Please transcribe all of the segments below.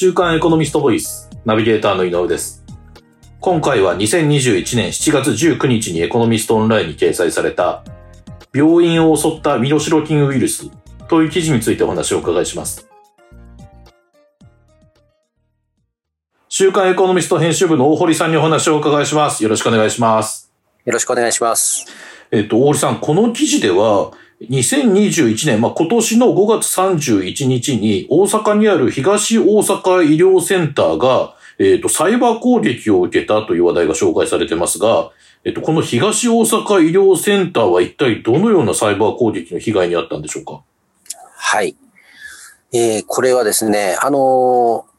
週刊エコノミストボイス、ナビゲーターの井上です。今回は2021年7月19日にエコノミストオンラインに掲載された、病院を襲った身代金ウイルスという記事についてお話をお伺いします。週刊エコノミスト編集部の大堀さんにお話をお伺いします。よろしくお願いします。よろしくお願いします。えっと、大堀さん、この記事では、2021年、まあ、今年の5月31日に大阪にある東大阪医療センターが、えっと、サイバー攻撃を受けたという話題が紹介されてますが、えっと、この東大阪医療センターは一体どのようなサイバー攻撃の被害にあったんでしょうか？はい。えー、これはですね、あのー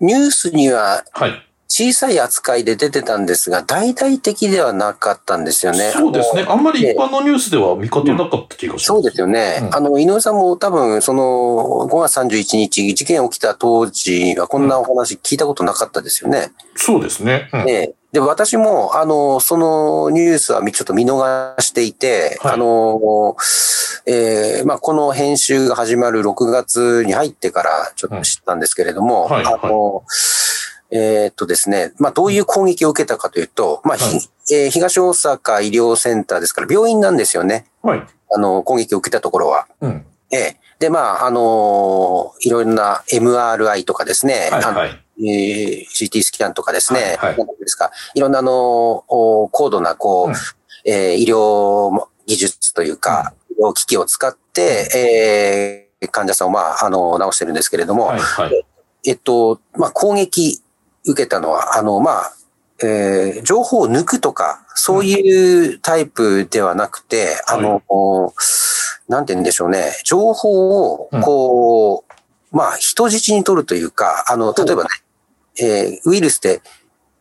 ニュースにははい。小さい扱いで出てたんですが、大々的ではなかったんですよね。そうですね。あんまり一般のニュースでは見かけなかった気がします。そうですよね。うんあの、井上さんも多分、その、5月31日、事件起きた当時はこんなお話聞いたことなかったですよね。そうですね。うんええで、私も、あの、そのニュースはちょっと見逃していて、はいあの、ええまあ、この編集が始まる6月に入ってからちょっと知ったんですけれども、うんはいあの、えーっとですね、まあ、どういう攻撃を受けたかというと、まあ、ひはいえー東大阪医療センターですから病院なんですよね。はい。あの、攻撃を受けたところは。うん。ええで、まあ、あのいろんな MRI とかですね、はいはい。えー CT スキャンとかですね、はいはいですか、いろんなあの、お高度な、こう、うんえー医療技術というか、医療機器を使って、えー患者さんを、まあ、あの、治してるんですけれども、はいはい。えっと、まあ、攻撃受けたのは、あの、まあ、えー情報を抜くとか、そういうタイプではなくて、あの、なんて言うんでしょうね、情報を、こう、まあ、人質に取るというか、あの、例えばね、えーウイルスで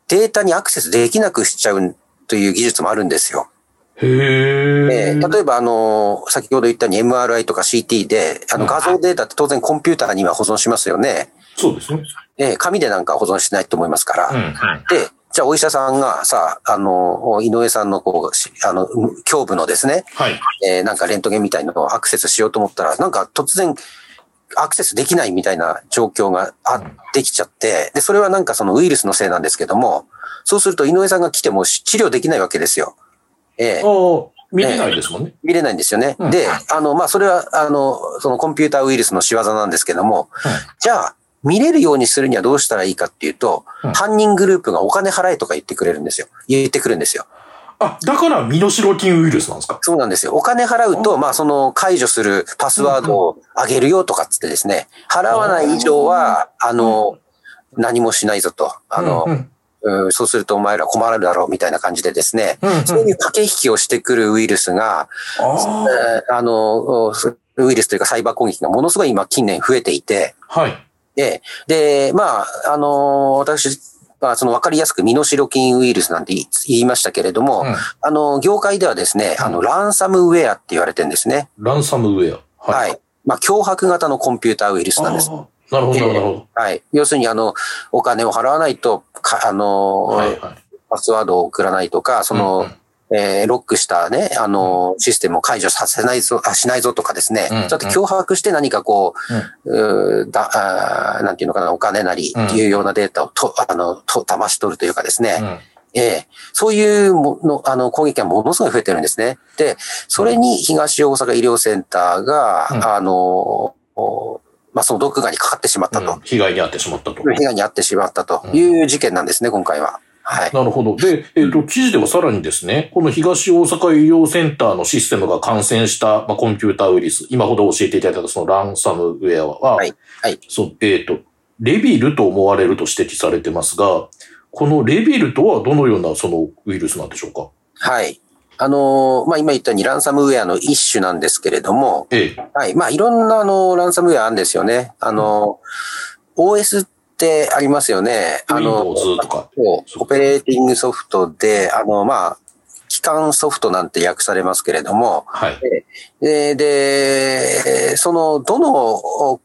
データにアクセスできなくしちゃうという技術もあるんですよ。へー。えー例えば、あの、先ほど言ったように MRI とか CT で、あの、うん画像データって当然コンピューターには保存しますよね。そうですね。えー紙でなんか保存しないと思いますから。うん。で、じゃあお医者さんがさ、あの、井上さんのこう、しあの、胸部のですね、はい。えーなんかレントゲンみたいなのをアクセスしようと思ったら、なんか突然、アクセスできないみたいな状況があできちゃって、で、それはなんかそのウイルスのせいなんですけども、そうすると井上さんが来てもし治療できないわけですよ。ええああ、見れないですもんね。見れないんですよね。うんで、あの、まあ、それは、あの、そのコンピューターウイルスの仕業なんですけども、じゃあ、見れるようにするにはどうしたらいいかっていうと、うん犯人グループがお金払えとか言ってくれるんですよ。言ってくるんですよ。あ、だから身代金ウイルスなんですか？そうなんですよ。お金払うと、まあ、その解除するパスワードを上げるよとかっつってですね、払わない以上は、あの、何もしないぞと。あの、うんうんうんそうするとお前ら困るだろうみたいな感じでですね、うんうんそういう駆け引きをしてくるウイルスが、あえーあの、ウイルスというかサイバー攻撃がものすごい今近年増えていて、あ、はい。で、で、まあ、あの、私、まあ、その分かりやすく身代金ウイルスなんて言いましたけれども、うんあの、業界ではですね、あの、ランサムウェアって言われてるんですね。ランサムウェア。はい。まあ、脅迫型のコンピューターウイルスなんです。なるほど、なるほど。はい。要するに、あの、お金を払わないと、かあの、はいはい。パスワードを送らないとか、その、うんうんえーロックしたね、あの、システムを解除させないぞ、あしないぞとかですね、うん。うんそうやって脅迫して何かこう、うーだあーなんていうのかな、お金なりうん、有用なデータをと、あの、と、騙し取るというかですね、うん。ええ。そういうもの、あの、攻撃がものすごい増えてるんですね。で、それに東大阪医療センターが、うん。あの、おまあ、その毒牙にかかってしまったと。うん。被害に遭ってしまったと。被害に遭ってしまったという事件なんですね、今回は。はい。なるほど。で、えっ、と、記事ではさらにですね、この東大阪医療センターのシステムが感染した、まあ、コンピューターウイルス、今ほど教えていただいたそのランサムウェアは、はいはいそう、えっ、と、レビルと思われると指摘されてますが、このレビルとはどのようなそのウイルスなんでしょうか？はい。あのーまあ、今言ったようにランサムウェアの一種なんですけれども、ええ。はい。まあ、いろんなあの、ランサムウェアあるんですよね。あの、OS ってありますよね。あの、オペレーティングソフトで、あの、まあ、基幹ソフトなんて訳されますけれども、はい。で、でその、どの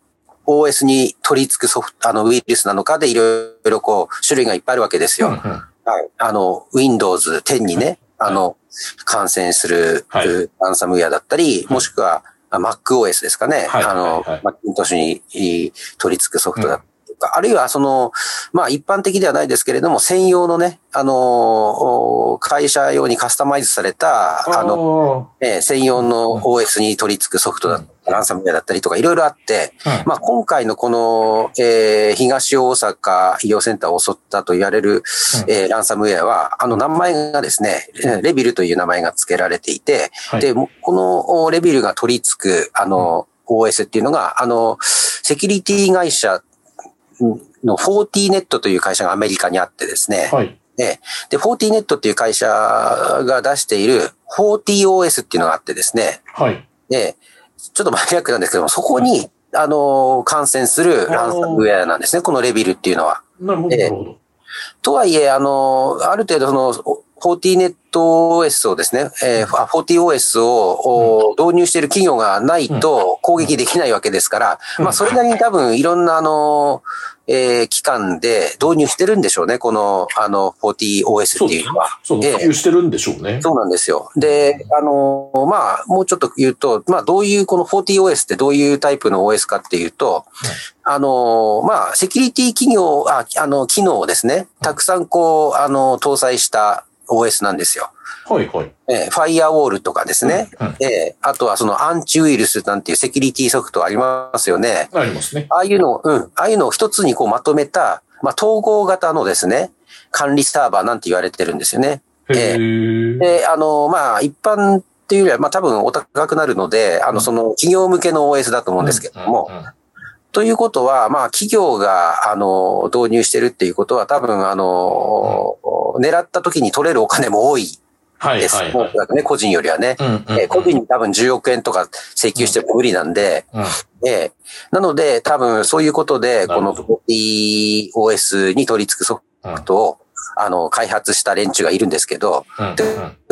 OS に取り付くソフト、あの、ウイルスなのかでいろいろこう、種類がいっぱいあるわけですよ。うんうんはい。あの、Windows 10にね、あの、感染する、はいランサムウェアだったり、もしくは、あ MacOS ですかね。はいあの、はいはいマッキントッシュにい取り付くソフトだっか、あるいはその、まあ一般的ではないですけれども、専用のね、あの、会社用にカスタマイズされた、あの、えー、専用の OS に取り付くソフトだったランサムウェアだったりとかいろいろあって、うん、まあ今回のこの、えー、東大阪医療センターを襲ったと言われる、うん、えー、ランサムウェアは、あの名前がですね、レビルという名前が付けられていて、はい、で、このレビルが取り付く、あの、OS っていうのが、あの、セキュリティ会社の 40net という会社がアメリカにあってですね、はい。で、で、40net っていう会社が出している 40OS っていうのがあってですね、はい。で、ちょっとマニアックなんですけども、そこに、あの、感染するランサムウェアなんですね、このレビルっていうのは。なるほど。とはいえ、あの、ある程度その、40NetOS をですね、えー、40OS を、導入している企業がないと攻撃できないわけですから、まあそれなりに多分いろんなあの、えー、機関で導入してるんでしょうね、この、あの、40OS っていうのは。そう、普及してるんでしょうね。そうなんですよ。で、あの、まあ、もうちょっと言うと、まあ、どういう、この 40OS ってどういうタイプの OS かっていうと、あの、まあ、セキュリティ企業、あ、あの、機能をですね、たくさんこう、あの、搭載した OS なんですよ。はいはい。えー、ファイアウォールとかですね。うんうん、えー、あとはそのアンチウイルスなんていうセキュリティソフトありますよね。ありますね。ああいうの、うん。ああいうのを一つにこうまとめた、まあ、統合型のですね、管理サーバーなんて言われてるんですよね。えー、で、あの、まあ、一般っていうよりは、まあ、多分お高くなるので、あの、その企業向けの OS だと思うんですけども、うんうんうんということは、まあ、企業が、あの、導入してるっていうことは、多分、あの、うん、狙った時に取れるお金も多いです。はいはい、はい、ね、個人よりはね、うんうんうん、えー、個人に多分10億円とか請求しても無理なんで、うん。うん、えー、なので多分そういうことで、この OS に取り付くソフトを、あの、開発した連中がいるんですけど、うんうん、で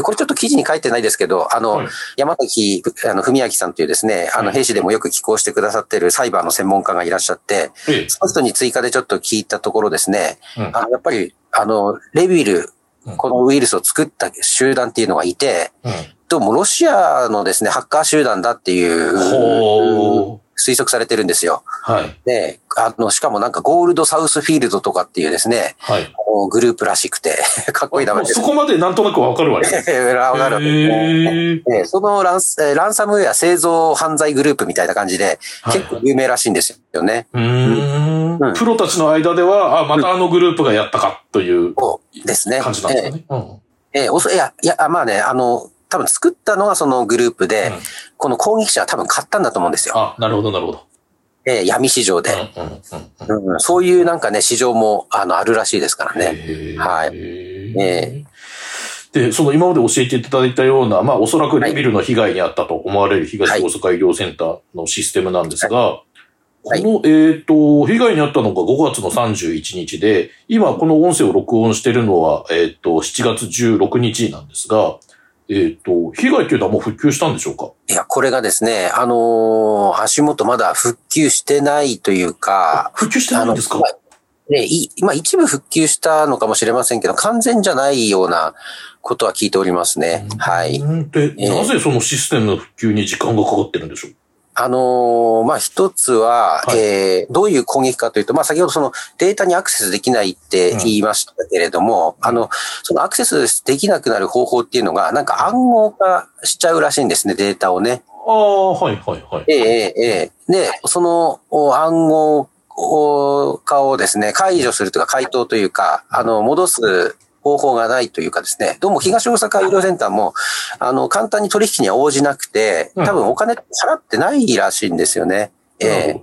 これちょっと記事に書いてないですけど、あの、はい、山崎、あの、文明さんというですね、あの、兵士でもよく寄稿してくださってるサイバーの専門家がいらっしゃって、その人に追加でちょっと聞いたところですね、うん、あの、やっぱり、あの、レビル、このウイルスを作った集団っていうのがいて、うん、どうもロシアのですね、ハッカー集団だっていう、推測されてるんですよ。はい。で、あの、しかもなんかゴールドサウスフィールドとかっていうですね、はい。グループらしくて、かっこいい名前です。そこまでなんとなくわかるわけですわかるわけです、そのランランサムウェア製造犯罪グループみたいな感じで、結構有名らしいんですよね。うん、うん、プロたちの間では、あ、またあのグループがやったかというですね。感じなんですね。ええおそ、いや、いや、まあね、あの、多分作ったのがそのグループで、うん、この攻撃者は多分買ったんだと思うんですよ。あ、なるほど、なるほど。えー、闇市場で、うん、そういうなんかね、市場もあのあるらしいですからね。はい。えー、で、その今まで教えていただいたような、まあおそらくレビルの被害にあったと思われる東大阪医療センターのシステムなんですが、はい。この、えっ、ー、と、被害に遭ったのが5月の31日で、今この音声を録音しているのは、えっ、ー、と、7月16日なんですが、えっ、ー、と、被害というのはもう復旧したんでしょうか？いや、これがですね、あのー、足元まだ復旧してないというか。復旧してないんですか？ね、い、まあ一部復旧したのかもしれませんけど、完全じゃないようなことは聞いておりますね。はい。で、なぜそのシステムの復旧に時間がかかってるんでしょう？あのー、まあ、一つは、はい、えー、どういう攻撃かというと、まあ、先ほどそのデータにアクセスできないって言いましたけれども、うん、あの、そのアクセスできなくなる方法っていうのが、なんか暗号化しちゃうらしいんですね、データをね。ああ、はいはいはい。ええええで、その暗号化をですね、解除するとか、回答というか、あの、戻す方法がないというかですね、どうも東大阪医療センターも、あの、簡単に取引には応じなくて、多分お金払ってないらしいんですよね。うん、ええ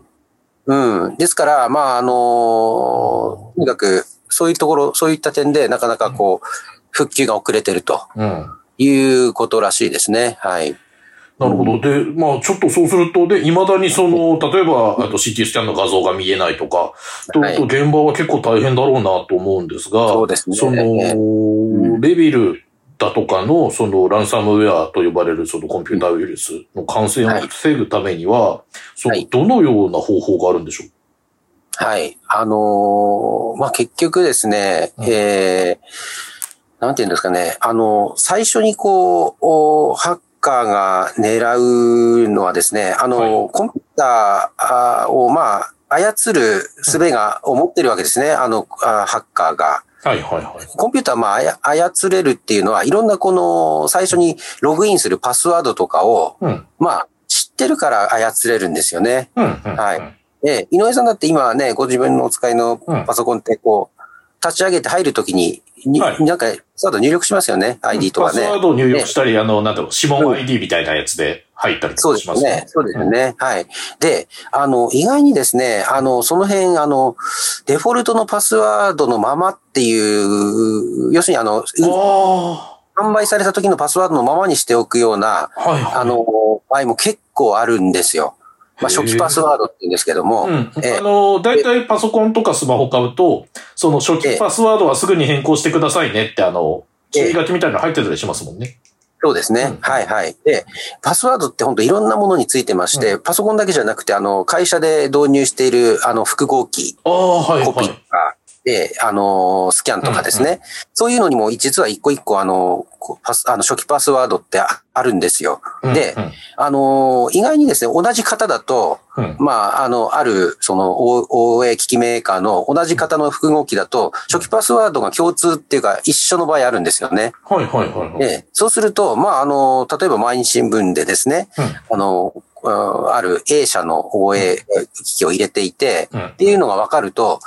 ー、うん。ですから、まあ、あのとにかく、そういうところ、そういった点で、なかなかこう、復旧が遅れてると、いうことらしいですね。はい。なるほど。で、まあ、ちょっとそうすると、で、未だにその、例えば、あと CT スキャンの画像が見えないとか、と、はい、現場は結構大変だろうなと思うんですが、そうですね。その、レビルだとかの、その、ランサムウェアと呼ばれる、そのコンピューターウイルスの感染を防ぐためには、はい、その、どのような方法があるんでしょう？はい。あのー、まあ、結局ですね、うん、えー、なんていうんですかね、あの、最初にこう、ハッカーが狙うのはですね、あの、はい、コンピューターを、まあ、操る術が、を持ってるわけですね。あの、あハッカーが。はいはいはい。コンピューターまあ操れるっていうのは、いろんなこの、最初にログインするパスワードとかを、うん。まあ、知ってるから操れるんですよね。うん。うんはい。で、井上さんだって今ね、ご自分のお使いのパソコンってこう、立ち上げて入るときに、にはいなんか、パスワード入力しますよね。ID とかねパスワ。ードを入力したり、あの、なんだろう、指紋 ID みたいなやつで入ったりとそうかしますすでよね。そうですよね。はい。で、あの、意外にですね、あの、その辺、あの、デフォルトのパスワードのままっていう、要するにあの、販売された時のパスワードのままにしておくような、あ。はいはい。あの、場合も結構あるんですよ。まあ、初期パスワードって言うんですけども。うん。ええあの、大体パソコンとかスマホ買うと、その初期パスワードはすぐに変更してくださいねって、あの、注意書きみたいなの入ってたりしますもんね。そうですね。うんはいはい。で、パスワードって本当いろんなものについてまして、パソコンだけじゃなくて、あの、会社で導入している、あの、複合機、ああ、はいコピーとはい。か、で、あの、スキャンとかですね。そういうのにも、実は一個一個、あの、パス、あの、初期パスワードってああるんですよ。でうんあの、意外にですね、同じ型だと、うんまあ、あの、ある、その、O- OA 機器メーカーの同じ型の複合機だと、初期パスワードが共通っていうか、一緒の場合あるんですよね。はいはいはいはい。で、そうすると、まあ、あの、例えば毎日新聞でですね、うんあの、あある A 社の OA 機器を入れていて、うんっていうのが分かると、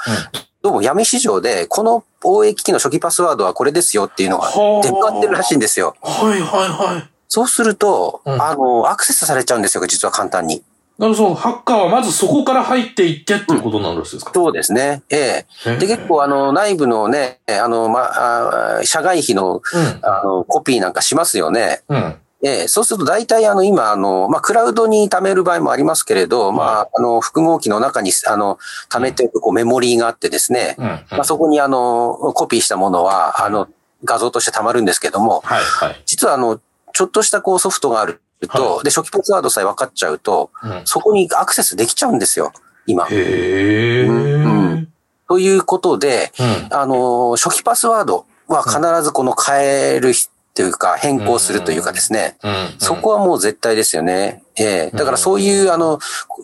どうも闇市場で、この OA 機器の初期パスワードはこれですよっていうのがはあ出回ってるらしいんですよ。はいはいはい。そうすると、うんあの、アクセスされちゃうんですよ、実は簡単に。なるほど、ハッカーはまずそこから入っていってっていうことなんですか、そうですね。ええ。で、結構、あの、内部のね、あの、ま、あ社外費の、あの、コピーなんかしますよね。うん。うん。ええ、そうすると大体あの今あの、まあ、クラウドに貯める場合もありますけれど、まあ、あの、複合機の中にあの、貯めておくこうメモリーがあってですね、うん。まあ、そこにあの、コピーしたものは、あの、画像として貯まるんですけども、はいはい。実はあの、ちょっとしたこうソフトがあると、はで、初期パスワードさえ分かっちゃうと、うんそこにアクセスできちゃうんですよ、今。へえ。ううんん。ということで、うん。あの、初期パスワードは必ずこの変えるというか、変更するというかですね、うん。そこはもう絶対ですよね。ええだからそういう、あの、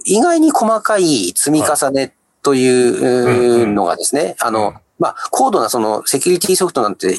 意外に細かい積み重ねというのがですね、あの、まあ、高度なそのセキュリティソフトなんて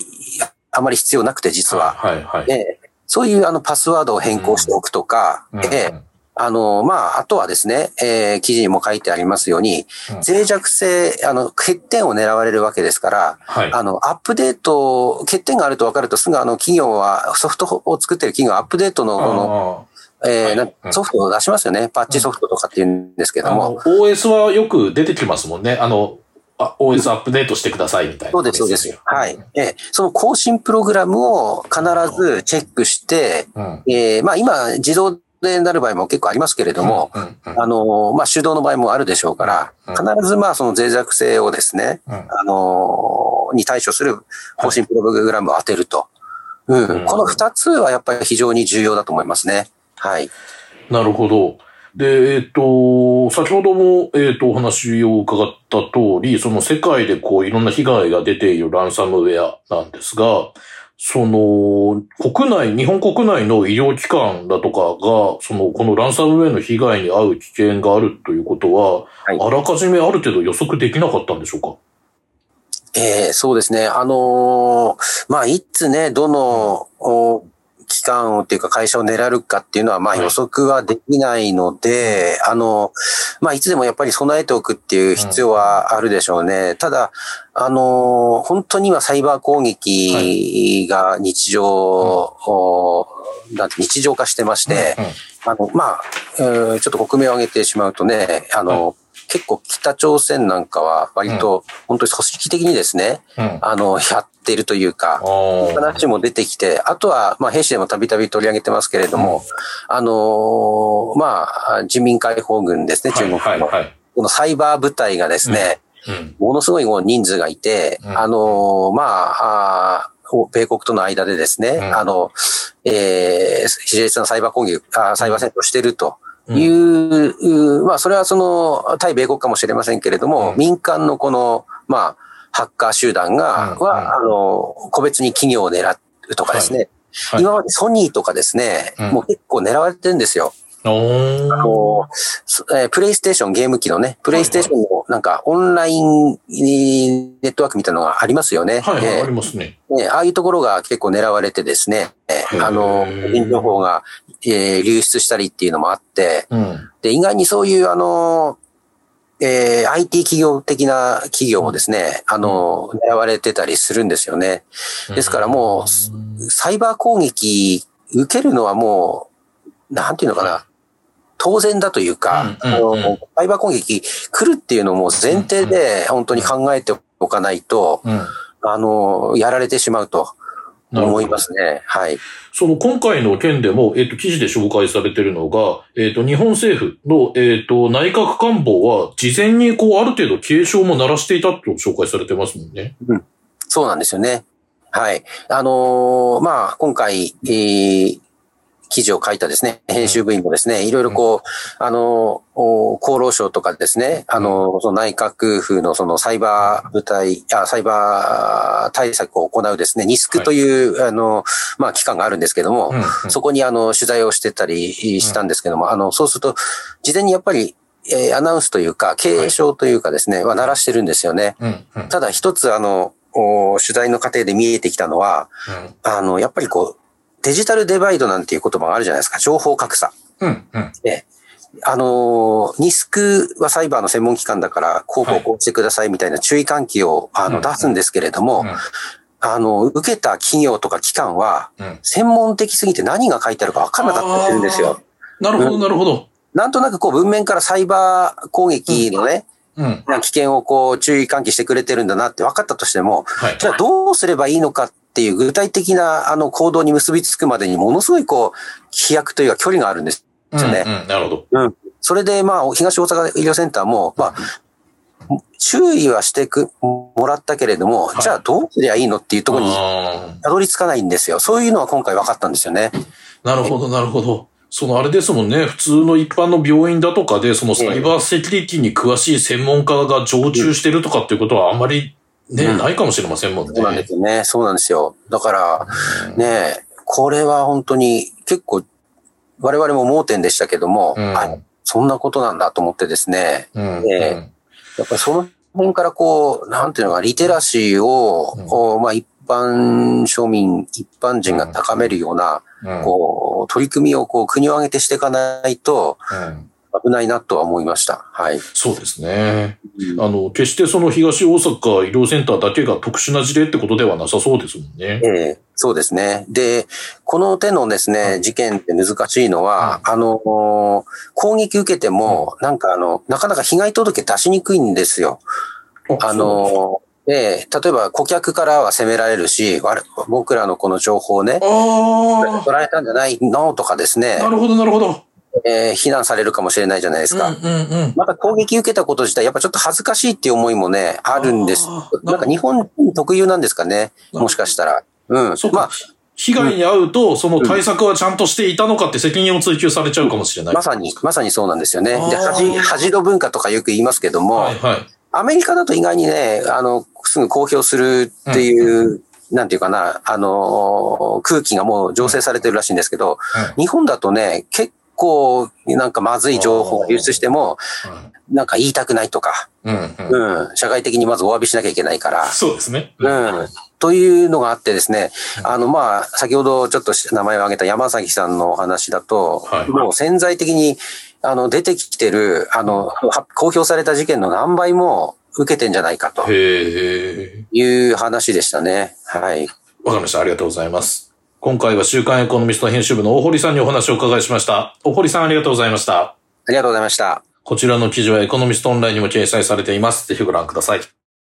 あまり必要なくて、実は。はいはい。ええそういうあのパスワードを変更しておくとか、うんええあの、まあ、あとはですね、えー記事にも書いてありますように、うん脆弱性、あの、欠点を狙われるわけですから、はい。あの、アップデート、欠点があると分かるとすぐあの企業は、ソフトを作ってる企業はアップデートのこの、えーなはいソフトを出しますよね。パッチソフトとかって言うんですけども。、OS はよく出てきますもんね。あの、あ OS アップデートしてくださいみたいな。そうです、そうです。はい。えーその更新プログラムを必ずチェックして、うん。えーまあ今、自動でなる場合も結構ありますけれども、うん、うん。あの、まあ、手動の場合もあるでしょうから、うん必ずまあ、その脆弱性をですね、うんあの、に対処する更新プログラムを当てると。うん。うんこの二つはやっぱり非常に重要だと思いますね。はい。なるほど。で、えっ、と、先ほども、えっ、と、お話を伺った通り、その世界でこう、いろんな被害が出ているランサムウェアなんですが、その、国内、日本国内の医療機関だとかが、その、このランサムウェアの被害に遭う危険があるということは、はい。あらかじめある程度予測できなかったんでしょうか？えーそうですね。あのーまあ、いつね、どの、お機関をっていうか会社を狙うかっていうのは、まあはい。予測はできないので、あの、まあいつでもやっぱり備えておくっていう必要はあるでしょうね。ただ、あの、本当に今サイバー攻撃が日常、おなんて日常化してまして、あの、まあ、えーちょっと国名を挙げてしまうとね、あの、結構北朝鮮なんかは割と本当に組織的にですね、うん。あの、やっているというか、ー。話も出てきて、あとは、まあ、兵士でもたびたび取り上げてますけれども、あのーまあ、人民解放軍ですね、中国の。はい、はい、はい。このサイバー部隊がですね、うん。ものすごい人数がいて、うん。あのーまあ、あー米国との間でですね、うん。あの、えー、熾烈なサイバー攻撃、あーサイバー戦闘をしているとうんいう、うまあ、それはその、対米国かもしれませんけれども、うん。民間のこの、まあ、ハッカー集団が、うんは、あの、個別に企業を狙うとかですね、はい。今までソニーとかですね、うん。もう結構狙われてるんですよ。あの、えー。プレイステーションゲーム機のね、プレイステーションのなんかオンラインネットワークみたいなのがありますよね。はいはい、えー。ありますね。ね、ああいうところが結構狙われてですね、あの、個人情報が、えー流出したりっていうのもあって、うん。で、意外にそういうあの、えー IT 企業的な企業もですね、あの、狙われてたりするんですよね。ですからもう、サイバー攻撃受けるのはもう、なんていうのかな、当然だというか、あのサイバー攻撃来るっていうのも前提で本当に考えておかないと、うん。あの、やられてしまうと思いますね。はい。その今回の件でも、えっ、と、記事で紹介されているのが、えっ、と、日本政府の、えっ、と、内閣官房は、事前にこう、ある程度警鐘も鳴らしていたと紹介されてますもんね。そうなんですよね。はい。あのーまあ、今回、えー記事を書いたですね、編集部員もですね、いろいろこう、あの厚労省とかですね、あのーその内閣府のそのサイバー部隊、あサイバー対策を行うですね、ニスクという、あの、まあ、機関があるんですけども、うんうん。そこにあの、取材をしてたりしたんですけども、あの、そうすると、事前にやっぱり、えーアナウンスというか、継承というかですね、は鳴らしてるんですよね。うん。うん。ただ一つあの、お取材の過程で見えてきたのは、あの、やっぱりこう、デジタルデバイドなんていう言葉があるじゃないですか。情報格差。うん。うん。あの、ニスクはサイバーの専門機関だから、こうこうこうしてくださいみたいな注意喚起をあのうん出すんですけれども、うんあの、受けた企業とか機関は、うん。専門的すぎて何が書いてあるか分からなかったりするんですよ。なるほど、なるほど。なんとなくこう文面からサイバー攻撃のね、うん。な危険をこう注意喚起してくれてるんだなって分かったとしても、はい。じゃあどうすればいいのかっていう具体的なあの行動に結びつくまでにものすごいこう飛躍というか距離があるんですよね。うんうん。なるほど。それでまあ東大阪医療センターもまあ注意はしてくもらったけれども、はいじゃあどうすりゃいいのっていうところにあたどり着かないんですよ。そういうのは今回分かったんですよね。ーなるほど、なるほど。そのあれですもんね、普通の一般の病院だとかで、そのサイバーセキュリティに詳しい専門家が常駐してるとかっていうことはあんまりね、うんないかもしれませんもんね。そうなんですよね。そうなんですよ。だからうんね、これは本当に結構我々も盲点でしたけども、うんあそんなことなんだと思ってですね、うん。えやっぱりその辺からこう、なんていうのか、リテラシーを、うんこうまあ一般庶民、一般人が高めるような、うん。こう、取り組みをこう、国を挙げてしていかないとうん危ないなとは思いました。はい。そうですね。あの、決してその東大阪医療センターだけが特殊な事例ってことではなさそうですもんね。ええそうですね。で、この手のですね、事件って難しいのは、あの、攻撃受けても、なんかあの、なかなか被害届出しにくいんですよ。あの、ええ例えば顧客からは責められるし、我僕らのこの情報をね、あ取られたんじゃないのとかですねあ、、なるほど、なるほど。えー非難されるかもしれないじゃないですか。うんうんうん。また攻撃受けたこと自体、やっぱちょっと恥ずかしいっていう思いもね、あるんです。なんか日本人特有なんですかね。もしかしたら。うん。そうか。まあ、被害に遭うと、その対策はちゃんとしていたのかって責任を追及されちゃうかもしれない。まさに、まさにそうなんですよね。で、恥、恥の文化とかよく言いますけども、はいはい。アメリカだと意外にね、あの、すぐ公表するっていう、なんていうかな、あの、空気がもう醸成されてるらしいんですけど、日本だとね、結構、なんかまずい情報が流出しても、なんか言いたくないとか、うんうん。うん、社会的にまずお詫びしなきゃいけないから、そうですね。うん。というのがあってですね、あの、まあ、先ほどちょっと名前を挙げた山崎さんのお話だと、はいもう潜在的に、あの、出てきてる、あの、は公表された事件の何倍も受けてんじゃないかと。いう話でしたね。はい。わかりました。ありがとうございます。今回は週刊エコノミスト編集部の大堀さんにお話をお伺いしました。大堀さんありがとうございました。ありがとうございました。こちらの記事はエコノミストオンラインにも掲載されています。ぜひご覧ください。